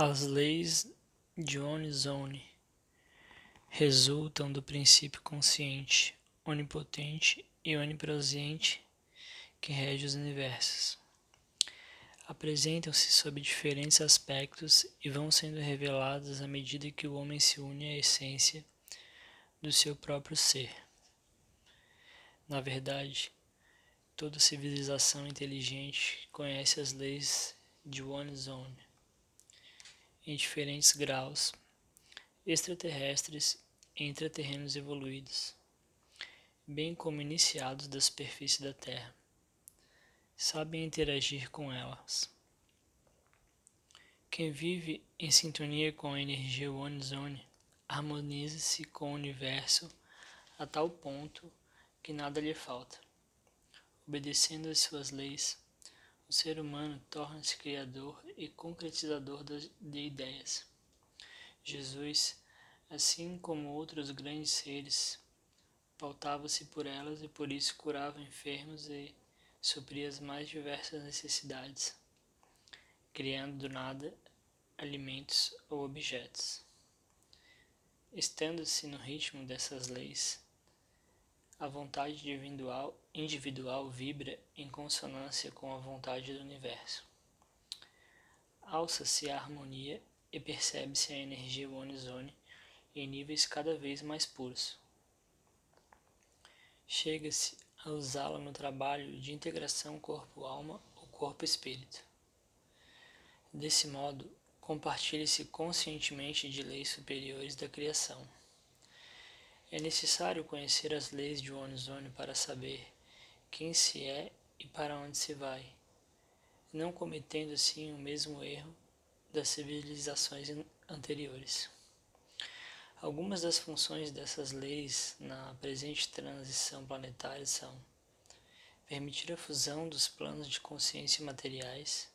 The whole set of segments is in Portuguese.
As leis de Onizone resultam do princípio consciente, onipotente e onipresente que rege os universos. Apresentam-se sob diferentes aspectos e vão sendo reveladas à medida que o homem se une à essência do seu próprio ser. Na verdade, toda civilização inteligente conhece as leis de One Zone em diferentes graus extraterrestres e intraterrenos evoluídos, bem como iniciados da superfície da Terra. Sabem interagir com elas. Quem vive em sintonia com a energia One Zone harmoniza-se com o universo a tal ponto que nada lhe falta. Obedecendo às suas leis, o ser humano torna-se criador e concretizador de ideias. Jesus, assim como outros grandes seres, pautava-se por elas e por isso curava enfermos e supria as mais diversas necessidades, criando do nada alimentos ou objetos. Estando-se no ritmo dessas leis, a vontade individual, individual vibra em consonância com a vontade do universo. Alça-se a harmonia e percebe-se a energia One em níveis cada vez mais puros. Chega-se a usá-la no trabalho de integração corpo-alma ou corpo-espírito. Desse modo, compartilha-se conscientemente de leis superiores da criação. É necessário conhecer as leis de Onizone para saber quem se é e para onde se vai, não cometendo assim o mesmo erro das civilizações anteriores. Algumas das funções dessas leis na presente transição planetária são permitir a fusão dos planos de consciência materiais,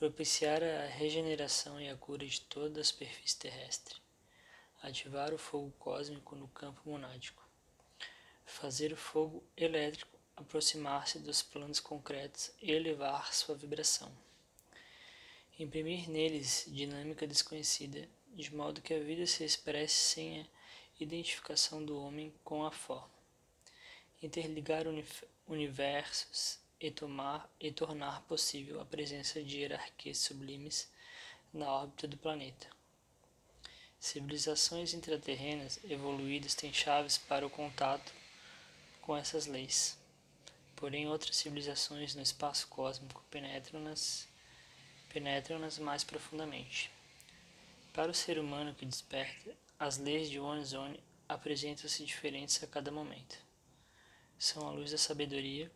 propiciar a regeneração e a cura de toda a superfície terrestre, ativar o fogo cósmico no campo monádico, fazer o fogo elétrico aproximar-se dos planos concretos e elevar sua vibração, imprimir neles dinâmica desconhecida, de modo que a vida se expresse sem a identificação do homem com a forma, interligar universos e, tomar, e tornar possível a presença de hierarquias sublimes na órbita do planeta Civilizações intraterrenas evoluídas têm chaves para o contato com essas leis. Porém, outras civilizações no espaço cósmico penetram-nas penetram-nas mais profundamente. Para o ser humano que desperta, as leis de One Zone apresentam-se diferentes a cada momento. São a luz da sabedoria,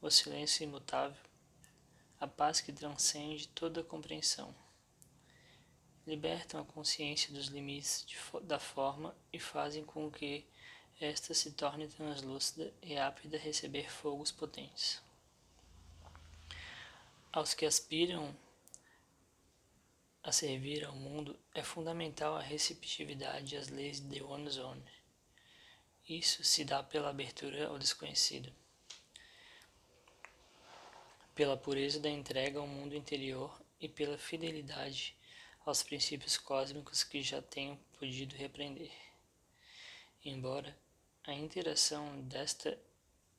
o silêncio imutável, a paz que transcende toda a compreensão libertam a consciência dos limites de, da forma e fazem com que esta se torne translúcida e apta a receber fogos potentes. Aos que aspiram a servir ao mundo, é fundamental a receptividade às leis de One Zone. Isso se dá pela abertura ao desconhecido, pela pureza da entrega ao mundo interior e pela fidelidade aos princípios cósmicos que já tenho podido repreender. Embora a interação desta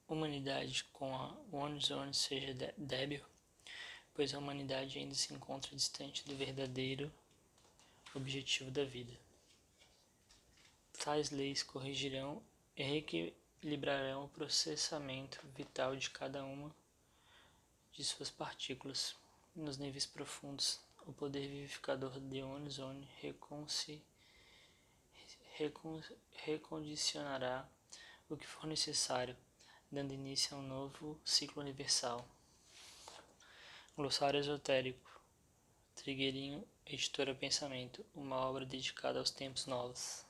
humanidade com a One Zone seja débil, pois a humanidade ainda se encontra distante do verdadeiro objetivo da vida. Tais leis corrigirão e reequilibrarão o processamento vital de cada uma de suas partículas nos níveis profundos o poder vivificador de Onizone recondicionará o que for necessário, dando início a um novo ciclo universal. Glossário esotérico. Trigueirinho, editora Pensamento, uma obra dedicada aos tempos novos.